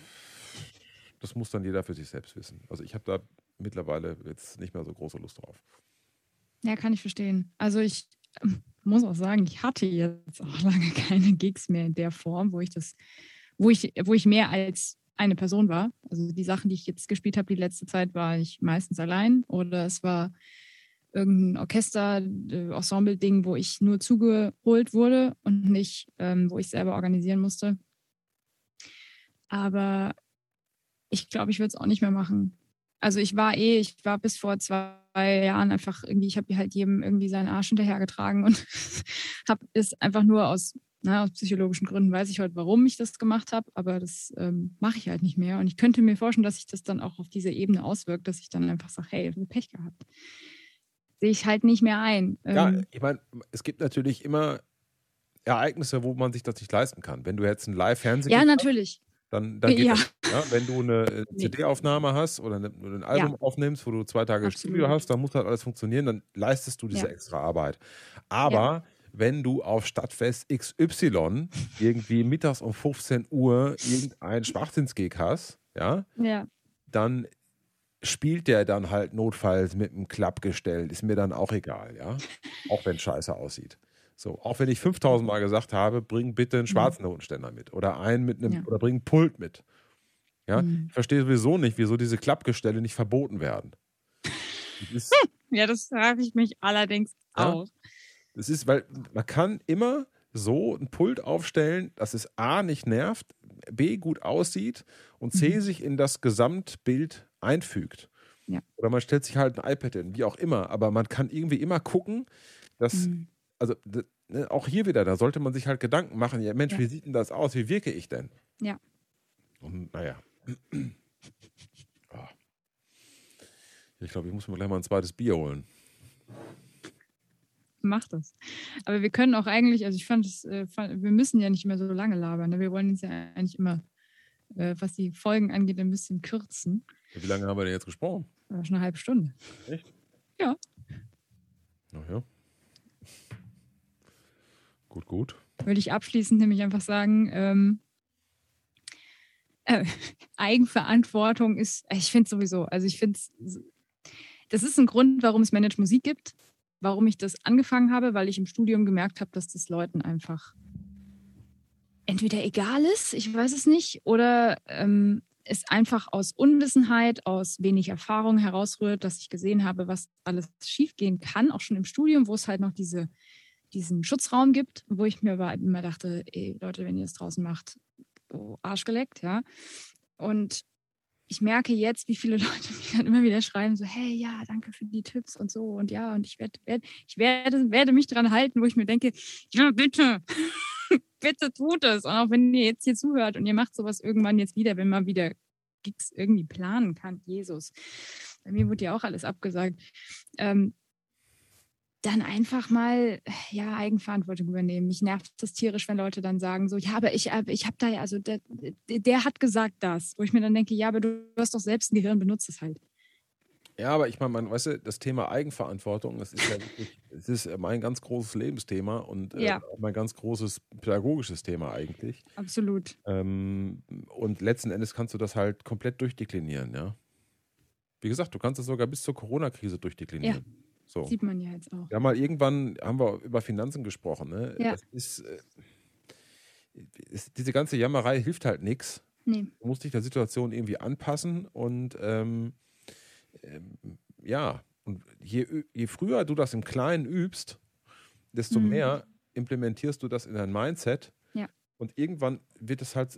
A: das muss dann jeder für sich selbst wissen. Also ich habe da mittlerweile jetzt nicht mehr so große Lust drauf.
B: Ja, kann ich verstehen. Also ich ähm, muss auch sagen, ich hatte jetzt auch lange keine Gigs mehr in der Form, wo ich das, wo ich, wo ich mehr als eine Person war. Also die Sachen, die ich jetzt gespielt habe, die letzte Zeit, war ich meistens allein oder es war irgendein Orchester, äh, Ensemble-Ding, wo ich nur zugeholt wurde und nicht, ähm, wo ich selber organisieren musste. Aber ich glaube, ich würde es auch nicht mehr machen. Also ich war eh, ich war bis vor zwei Jahren einfach irgendwie, ich habe halt jedem irgendwie seinen Arsch hinterhergetragen und habe es einfach nur aus na, aus psychologischen Gründen weiß ich heute, warum ich das gemacht habe, aber das ähm, mache ich halt nicht mehr. Und ich könnte mir vorstellen, dass sich das dann auch auf diese Ebene auswirkt, dass ich dann einfach sage, hey, ich habe Pech gehabt. Sehe ich halt nicht mehr ein.
A: Ja, ähm, ich meine, es gibt natürlich immer Ereignisse, wo man sich das nicht leisten kann. Wenn du jetzt ein Live-Fernsehen
B: Ja, natürlich.
A: dann, dann geht ja. das. Ja, wenn du eine CD-Aufnahme hast oder ein Album ja. aufnimmst, wo du zwei Tage Absolut. Studio hast, dann muss halt alles funktionieren, dann leistest du diese ja. extra Arbeit. Aber wenn du auf Stadtfest XY irgendwie mittags um 15 Uhr irgendeinen Schwachsinnsgeg hast, ja,
B: ja,
A: dann spielt der dann halt notfalls mit einem Klappgestell, ist mir dann auch egal, ja, auch wenn es scheiße aussieht. So, auch wenn ich 5000 Mal gesagt habe, bring bitte einen schwarzen Notenständer mit oder einen mit einem ja. oder bring ein Pult mit. Ja, mhm. ich verstehe sowieso nicht, wieso diese Klappgestelle nicht verboten werden.
B: Das ja, das frage ich mich allerdings ja? auch.
A: Das ist, weil man kann immer so ein Pult aufstellen, dass es A nicht nervt, B gut aussieht und C mhm. sich in das Gesamtbild einfügt.
B: Ja.
A: Oder man stellt sich halt ein iPad hin, wie auch immer, aber man kann irgendwie immer gucken, dass, mhm. also ne, auch hier wieder, da sollte man sich halt Gedanken machen, ja Mensch, ja. wie sieht denn das aus, wie wirke ich denn?
B: Ja.
A: Und naja. Ah. Ich glaube, ich muss mir gleich mal ein zweites Bier holen
B: mach das. Aber wir können auch eigentlich, also ich fand es, äh, wir müssen ja nicht immer so lange labern. Ne? Wir wollen uns ja eigentlich immer, äh, was die Folgen angeht, ein bisschen kürzen.
A: Wie lange haben wir denn jetzt gesprochen?
B: Schon eine halbe Stunde.
A: Echt?
B: Ja.
A: Ach ja. Gut, gut.
B: Würde ich abschließend nämlich einfach sagen, ähm, äh, Eigenverantwortung ist, ich finde sowieso, also ich finde das ist ein Grund, warum es Manage Musik gibt warum ich das angefangen habe, weil ich im Studium gemerkt habe, dass das Leuten einfach entweder egal ist, ich weiß es nicht, oder ähm, es einfach aus Unwissenheit, aus wenig Erfahrung herausrührt, dass ich gesehen habe, was alles schiefgehen kann, auch schon im Studium, wo es halt noch diese, diesen Schutzraum gibt, wo ich mir aber immer dachte, ey Leute, wenn ihr es draußen macht, oh, Arsch geleckt, ja. Und ich merke jetzt, wie viele Leute mich dann immer wieder schreiben, so, hey, ja, danke für die Tipps und so und ja, und ich werde, werd, ich werde, werde mich daran halten, wo ich mir denke, ja, bitte, bitte tut es. Und auch wenn ihr jetzt hier zuhört und ihr macht sowas irgendwann jetzt wieder, wenn man wieder Gigs irgendwie planen kann, Jesus. Bei mir wurde ja auch alles abgesagt. Ähm, dann einfach mal ja Eigenverantwortung übernehmen. Mich nervt das tierisch, wenn Leute dann sagen so, ja, aber ich, ich habe da ja, also der, der hat gesagt das, wo ich mir dann denke, ja, aber du hast doch selbst ein Gehirn, benutzt es halt.
A: Ja, aber ich meine, man, weißt du, das Thema Eigenverantwortung, das ist ja wirklich, es ist mein ganz großes Lebensthema und äh, ja. mein ganz großes pädagogisches Thema eigentlich.
B: Absolut.
A: Ähm, und letzten Endes kannst du das halt komplett durchdeklinieren, ja. Wie gesagt, du kannst es sogar bis zur Corona-Krise durchdeklinieren. Ja.
B: So. Sieht man ja jetzt auch.
A: Ja, mal irgendwann haben wir über Finanzen gesprochen. Ne? Ja. Das ist, äh, ist, diese ganze Jammerei hilft halt nichts. Nee. Du musst dich der Situation irgendwie anpassen und ähm, ähm, ja, und je, je früher du das im Kleinen übst, desto mhm. mehr implementierst du das in dein Mindset.
B: Ja.
A: Und irgendwann wird es halt,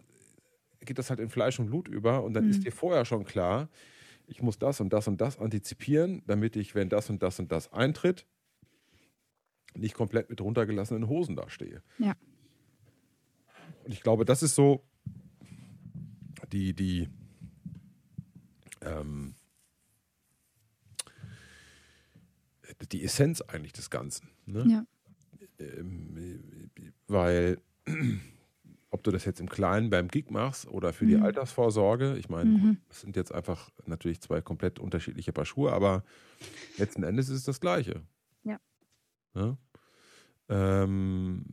A: geht das halt in Fleisch und Blut über und dann mhm. ist dir vorher schon klar, ich muss das und das und das antizipieren, damit ich, wenn das und das und das eintritt, nicht komplett mit runtergelassenen Hosen dastehe.
B: Ja.
A: Und ich glaube, das ist so die, die, ähm, die Essenz eigentlich des Ganzen. Ne?
B: Ja.
A: Ähm, weil ob du das jetzt im Kleinen beim Gig machst oder für die mhm. Altersvorsorge. Ich meine, mhm. das sind jetzt einfach natürlich zwei komplett unterschiedliche Paar Schuhe, aber letzten Endes ist es das Gleiche.
B: Ja.
A: ja? Ähm,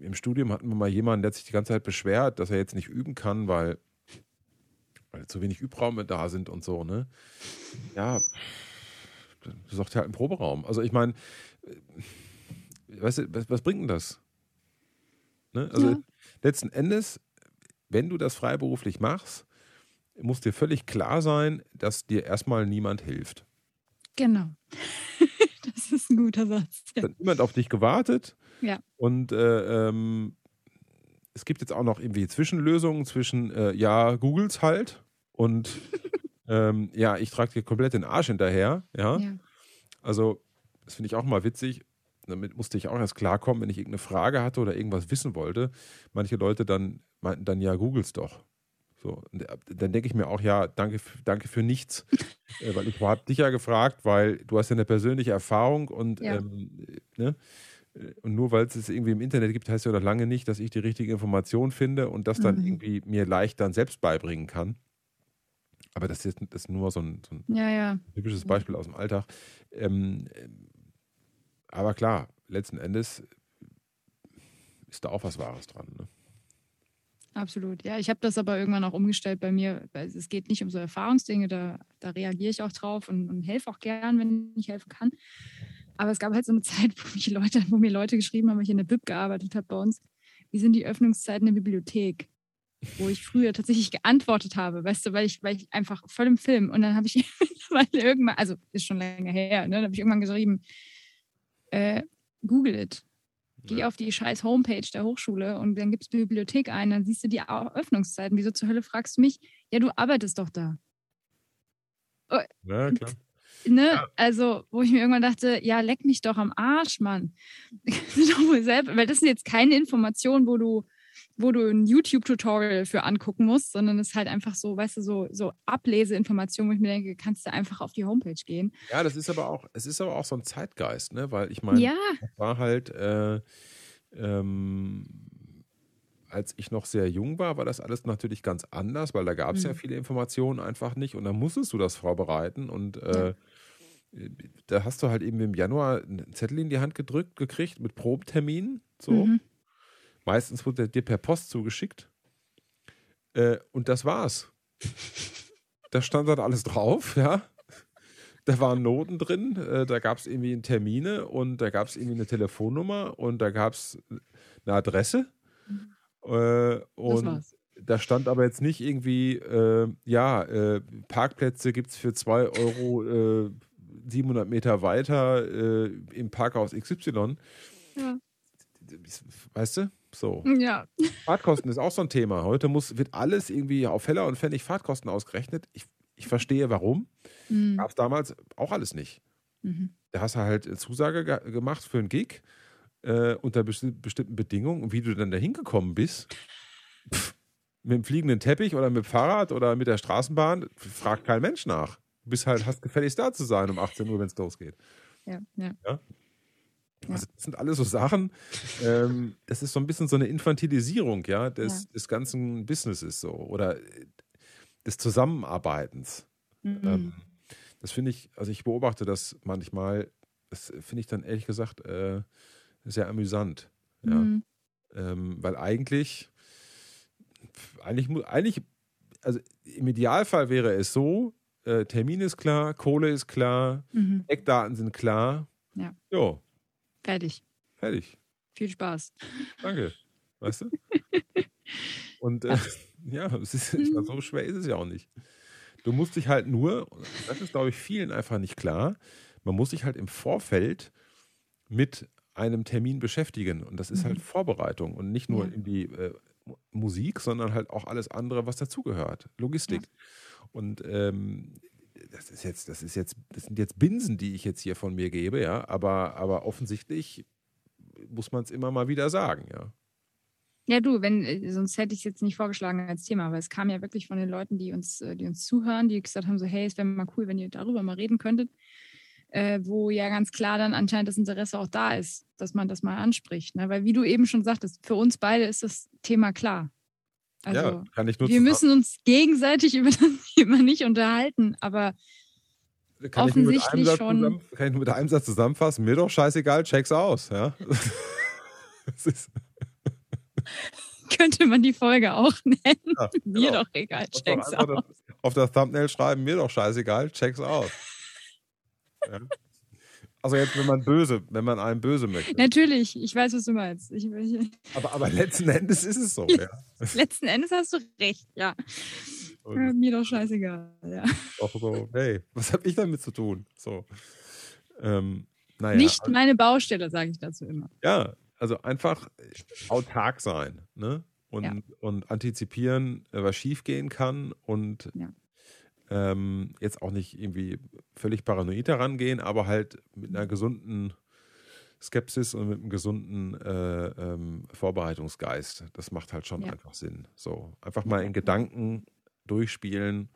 A: Im Studium hatten wir mal jemanden, der hat sich die ganze Zeit beschwert, dass er jetzt nicht üben kann, weil, weil zu wenig Übraume da sind und so, ne? Ja, du sagst halt einen Proberaum. Also ich meine, weißt du, was, was bringt denn das? Ne? Also ja letzten Endes, wenn du das freiberuflich machst, muss dir völlig klar sein, dass dir erstmal niemand hilft.
B: Genau. das ist ein guter Satz.
A: Ja. Hat niemand auf dich gewartet.
B: Ja.
A: Und äh, ähm, es gibt jetzt auch noch irgendwie Zwischenlösungen zwischen, äh, ja, Googles halt und ähm, ja, ich trage dir komplett den Arsch hinterher. Ja. ja. Also, das finde ich auch mal witzig damit musste ich auch erst klarkommen, wenn ich irgendeine Frage hatte oder irgendwas wissen wollte. Manche Leute dann meinten dann, ja, googles doch. So, äh, dann denke ich mir auch, ja, danke, danke für nichts. äh, weil ich habe dich ja gefragt, weil du hast ja eine persönliche Erfahrung und, ja. ähm, ne? Äh, und nur weil es es irgendwie im Internet gibt, heißt ja noch lange nicht, dass ich die richtige Information finde und das dann mhm. irgendwie mir leicht dann selbst beibringen kann. Aber das ist, das ist nur so ein, so ein
B: ja, ja.
A: typisches Beispiel aus dem Alltag. Ähm, aber klar, letzten Endes ist da auch was Wahres dran. Ne?
B: Absolut. Ja, ich habe das aber irgendwann auch umgestellt bei mir. Es geht nicht um so Erfahrungsdinge, da, da reagiere ich auch drauf und, und helfe auch gern, wenn ich helfen kann. Aber es gab halt so eine Zeit, wo, Leute, wo mir Leute geschrieben haben, weil ich in der Bib gearbeitet habe bei uns, wie sind die Öffnungszeiten der Bibliothek? Wo ich früher tatsächlich geantwortet habe, weißt du, weil ich, weil ich einfach voll im Film und dann habe ich irgendwann, also ist schon länger her, ne, dann habe ich irgendwann geschrieben, äh, google it. Geh ja. auf die scheiß Homepage der Hochschule und dann gibst du Bibliothek ein, dann siehst du die Öffnungszeiten. Wieso zur Hölle fragst du mich? Ja, du arbeitest doch da.
A: Oh, ja, klar.
B: Ne? Ja. Also, wo ich mir irgendwann dachte, ja, leck mich doch am Arsch, Mann. Weil das sind jetzt keine Informationen, wo du wo du ein YouTube-Tutorial für angucken musst, sondern es ist halt einfach so, weißt du, so, so Ableseinformationen, wo ich mir denke, kannst du einfach auf die Homepage gehen.
A: Ja, das ist aber auch, es ist aber auch so ein Zeitgeist, ne? Weil ich meine,
B: ja.
A: war halt, äh, ähm, als ich noch sehr jung war, war das alles natürlich ganz anders, weil da gab es mhm. ja viele Informationen einfach nicht und dann musstest du das vorbereiten und äh, ja. da hast du halt eben im Januar einen Zettel in die Hand gedrückt gekriegt mit Probeterminen, so. Mhm. Meistens wurde er dir per Post zugeschickt. Äh, und das war's. da stand dann alles drauf, ja. Da waren Noten drin, äh, da gab es irgendwie Termine und da gab es irgendwie eine Telefonnummer und da gab es eine Adresse. Äh, und da stand aber jetzt nicht irgendwie, äh, ja, äh, Parkplätze gibt es für 2 Euro 700 äh, Meter weiter im Parkhaus XY. Ja. Weißt du? So.
B: Ja.
A: Fahrtkosten ist auch so ein Thema. Heute muss, wird alles irgendwie auf Heller und Pfennig Fahrtkosten ausgerechnet. Ich, ich verstehe warum. Mhm. Gab es damals auch alles nicht. Mhm. Da hast du halt eine Zusage ge gemacht für einen Gig äh, unter besti bestimmten Bedingungen und wie du dann da hingekommen bist. Pff, mit dem fliegenden Teppich oder mit dem Fahrrad oder mit der Straßenbahn, fragt kein Mensch nach. Du bist halt, hast gefälligst da zu sein um 18 Uhr, wenn es losgeht.
B: Ja, ja.
A: ja? Also das sind alles so Sachen, ähm, das ist so ein bisschen so eine Infantilisierung, ja, des, ja. des ganzen Businesses so oder des Zusammenarbeitens. Mhm. Ähm, das finde ich, also ich beobachte das manchmal, das finde ich dann ehrlich gesagt äh, sehr amüsant. Ja. Mhm. Ähm, weil eigentlich, eigentlich, eigentlich, also im Idealfall wäre es so, äh, Termin ist klar, Kohle ist klar, mhm. Eckdaten sind klar.
B: Ja.
A: Jo.
B: Fertig.
A: Fertig.
B: Viel Spaß.
A: Danke. Weißt du? Und äh, ja, ist, so schwer ist es ja auch nicht. Du musst dich halt nur, das ist glaube ich vielen einfach nicht klar, man muss sich halt im Vorfeld mit einem Termin beschäftigen. Und das ist halt mhm. halt Vorbereitung und nicht nur ja. in die äh, Musik, sondern halt auch alles andere, was dazugehört. Logistik. Ja. Und ähm, das ist jetzt, das ist jetzt, das sind jetzt Binsen, die ich jetzt hier von mir gebe, ja, aber, aber offensichtlich muss man es immer mal wieder sagen, ja.
B: Ja, du, wenn, äh, sonst hätte ich es jetzt nicht vorgeschlagen als Thema, aber es kam ja wirklich von den Leuten, die uns, äh, die uns zuhören, die gesagt haben: so, hey, es wäre mal cool, wenn ihr darüber mal reden könntet äh, wo ja ganz klar dann anscheinend das Interesse auch da ist, dass man das mal anspricht. Ne? Weil wie du eben schon sagtest, für uns beide ist das Thema klar. Also,
A: ja, kann ich nur
B: wir müssen uns gegenseitig über das Thema nicht unterhalten, aber kann offensichtlich ich schon.
A: Zusammen, kann ich nur mit einem Satz zusammenfassen? Mir doch scheißegal, check's aus. Ja?
B: Könnte man die Folge auch nennen. Ja, mir genau. doch egal, check's
A: aus. Auf das Thumbnail schreiben, mir doch scheißegal, check's aus. Ja. Also jetzt, wenn man böse, wenn man einem böse möchte.
B: Natürlich, ich weiß, was du meinst. Ich, ich,
A: aber, aber letzten Endes ist es so, ja.
B: letzten Endes hast du recht, ja. Und mir doch scheißegal, ja.
A: Auch so, hey, was habe ich damit zu tun? So. Ähm, naja,
B: Nicht also, meine Baustelle, sage ich dazu immer.
A: Ja, also einfach autark sein, ne? Und, ja. und antizipieren, was schiefgehen kann und ja ähm, jetzt auch nicht irgendwie völlig paranoid herangehen, aber halt mit einer gesunden Skepsis und mit einem gesunden äh, ähm, Vorbereitungsgeist. Das macht halt schon ja. einfach Sinn. So, einfach mal in Gedanken durchspielen,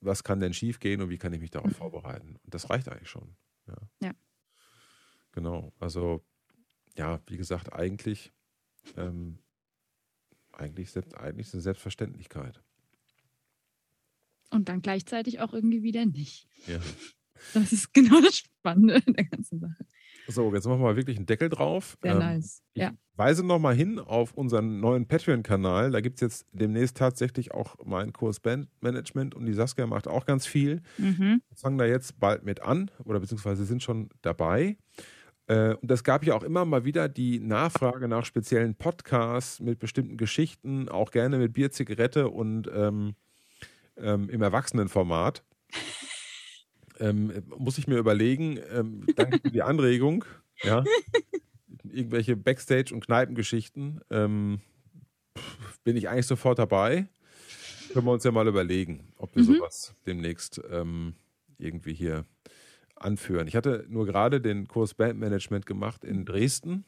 A: was kann denn schiefgehen und wie kann ich mich darauf mhm. vorbereiten. Und das reicht eigentlich schon. Ja.
B: ja.
A: Genau. Also, ja, wie gesagt, eigentlich, ähm, eigentlich, eigentlich ist eine Selbstverständlichkeit.
B: Und dann gleichzeitig auch irgendwie wieder nicht.
A: Ja.
B: Das ist genau das Spannende der ganzen Sache.
A: So, jetzt machen wir mal wirklich einen Deckel drauf.
B: Sehr ähm, nice.
A: Ich ja. weise nochmal hin auf unseren neuen Patreon-Kanal. Da gibt es jetzt demnächst tatsächlich auch meinen Kurs Bandmanagement und die Saskia macht auch ganz viel. Mhm. Wir fangen da jetzt bald mit an oder beziehungsweise sind schon dabei. Äh, und es gab ja auch immer mal wieder die Nachfrage nach speziellen Podcasts mit bestimmten Geschichten, auch gerne mit Bier, Zigarette und ähm, ähm, im Erwachsenenformat. Ähm, muss ich mir überlegen, ähm, danke für die Anregung, ja, irgendwelche Backstage- und Kneipengeschichten, ähm, bin ich eigentlich sofort dabei. Können wir uns ja mal überlegen, ob wir mhm. sowas demnächst ähm, irgendwie hier anführen. Ich hatte nur gerade den Kurs Bandmanagement gemacht in Dresden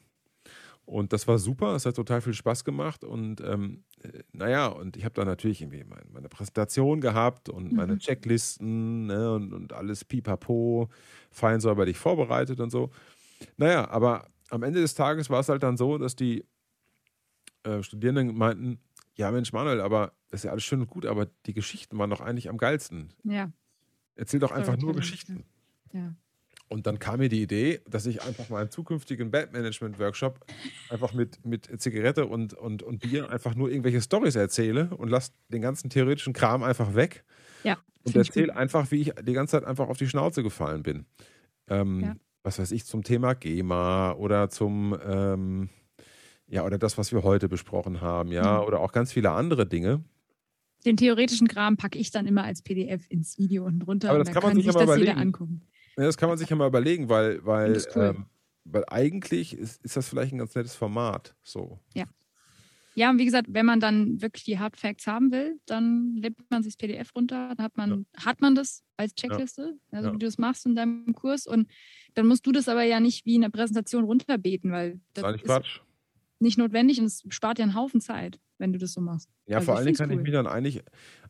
A: und das war super, es hat total viel Spaß gemacht. Und ähm, äh, naja, und ich habe da natürlich irgendwie meine, meine, Präsentation gehabt und mhm. meine Checklisten ne, und, und alles pipapo, fein säuberlich vorbereitet und so. Naja, aber am Ende des Tages war es halt dann so, dass die äh, Studierenden meinten, ja Mensch Manuel, aber das ist ja alles schön und gut, aber die Geschichten waren doch eigentlich am geilsten.
B: Ja.
A: Erzähl doch einfach nur Geschichten.
B: Ja.
A: Und dann kam mir die Idee, dass ich einfach mal einen zukünftigen Bandmanagement-Workshop einfach mit, mit Zigarette und, und, und Bier einfach nur irgendwelche Stories erzähle und lasse den ganzen theoretischen Kram einfach weg.
B: Ja.
A: Und erzähle einfach, wie ich die ganze Zeit einfach auf die Schnauze gefallen bin. Ähm, ja. Was weiß ich, zum Thema GEMA oder zum, ähm, ja, oder das, was wir heute besprochen haben, ja, mhm. oder auch ganz viele andere Dinge.
B: Den theoretischen Kram packe ich dann immer als PDF ins Video und runter.
A: Aber das
B: und
A: kann man sich, sich
B: das
A: überlegen.
B: angucken.
A: Ja, das kann man sich ja mal überlegen, weil, weil, cool. ähm, weil eigentlich ist, ist das vielleicht ein ganz nettes Format. So.
B: Ja. Ja, und wie gesagt, wenn man dann wirklich die Hard Facts haben will, dann lädt man sich das PDF runter, dann hat man, ja. hat man das als Checkliste, ja. also ja. wie du das machst in deinem Kurs. Und dann musst du das aber ja nicht wie in der Präsentation runterbeten, weil
A: das ist, Quatsch.
B: nicht notwendig und es spart ja einen Haufen Zeit wenn du das so machst.
A: Ja, also vor allen Dingen kann cool. ich mich dann eigentlich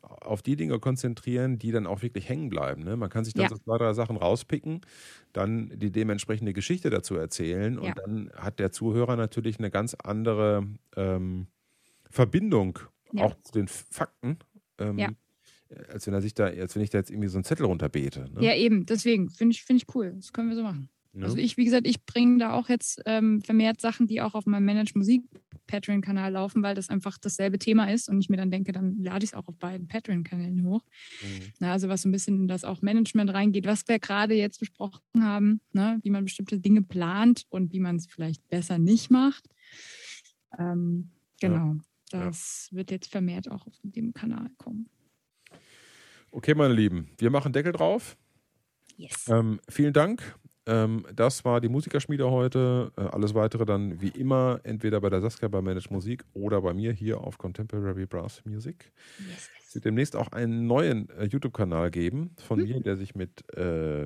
A: auf die Dinge konzentrieren, die dann auch wirklich hängen bleiben. Ne? Man kann sich dann ja. so zwei, drei Sachen rauspicken, dann die dementsprechende Geschichte dazu erzählen und ja. dann hat der Zuhörer natürlich eine ganz andere ähm, Verbindung ja. auch zu den Fakten. Ähm, ja als wenn er sich da, als wenn ich da jetzt irgendwie so einen Zettel runterbete. Ne?
B: Ja, eben, deswegen finde ich, find ich cool. Das können wir so machen. Ja. Also ich, wie gesagt, ich bringe da auch jetzt ähm, vermehrt Sachen, die auch auf meinem Manage Musik Patreon-Kanal laufen, weil das einfach dasselbe Thema ist und ich mir dann denke, dann lade ich es auch auf beiden Patreon-Kanälen hoch. Mhm. Na, also was so ein bisschen in das auch Management reingeht, was wir gerade jetzt besprochen haben, ne? wie man bestimmte Dinge plant und wie man es vielleicht besser nicht macht. Ähm, genau, ja. das ja. wird jetzt vermehrt auch auf dem Kanal kommen.
A: Okay, meine Lieben, wir machen Deckel drauf. Yes. Ähm, vielen Dank. Ähm, das war die Musikerschmiede heute. Äh, alles weitere dann wie immer entweder bei der Saskia bei Manage Musik oder bei mir hier auf Contemporary Brass Music. Yes. Es wird demnächst auch einen neuen äh, YouTube-Kanal geben von hm. mir, der sich mit äh,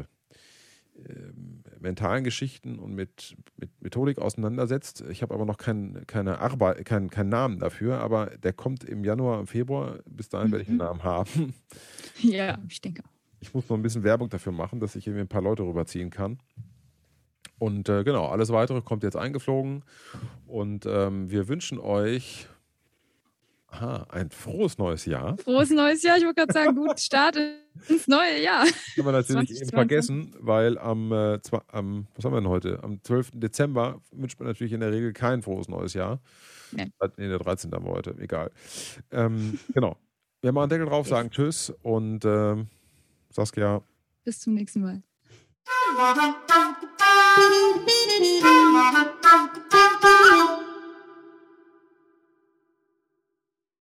A: ähm, mentalen Geschichten und mit, mit Methodik auseinandersetzt. Ich habe aber noch kein, keine Arbeit, keinen kein Namen dafür, aber der kommt im Januar, im Februar. Bis dahin mhm. werde ich einen mhm. Namen haben.
B: Ja, ich denke auch.
A: Ich muss noch ein bisschen Werbung dafür machen, dass ich irgendwie ein paar Leute rüberziehen kann. Und äh, genau, alles weitere kommt jetzt eingeflogen. Und ähm, wir wünschen euch Aha, ein frohes neues Jahr.
B: Frohes neues Jahr, ich wollte gerade sagen, guten Start ins neue Jahr.
A: Haben wir natürlich 20, eben vergessen, weil am, äh, zwar, am, was haben wir denn heute? Am 12. Dezember wünscht man natürlich in der Regel kein frohes neues Jahr. Nee. Nee, der 13. haben wir heute, egal. Ähm, genau. Wir machen Deckel drauf, sagen Tschüss und äh, Saskia.
B: Bis zum nächsten Mal. Thank you.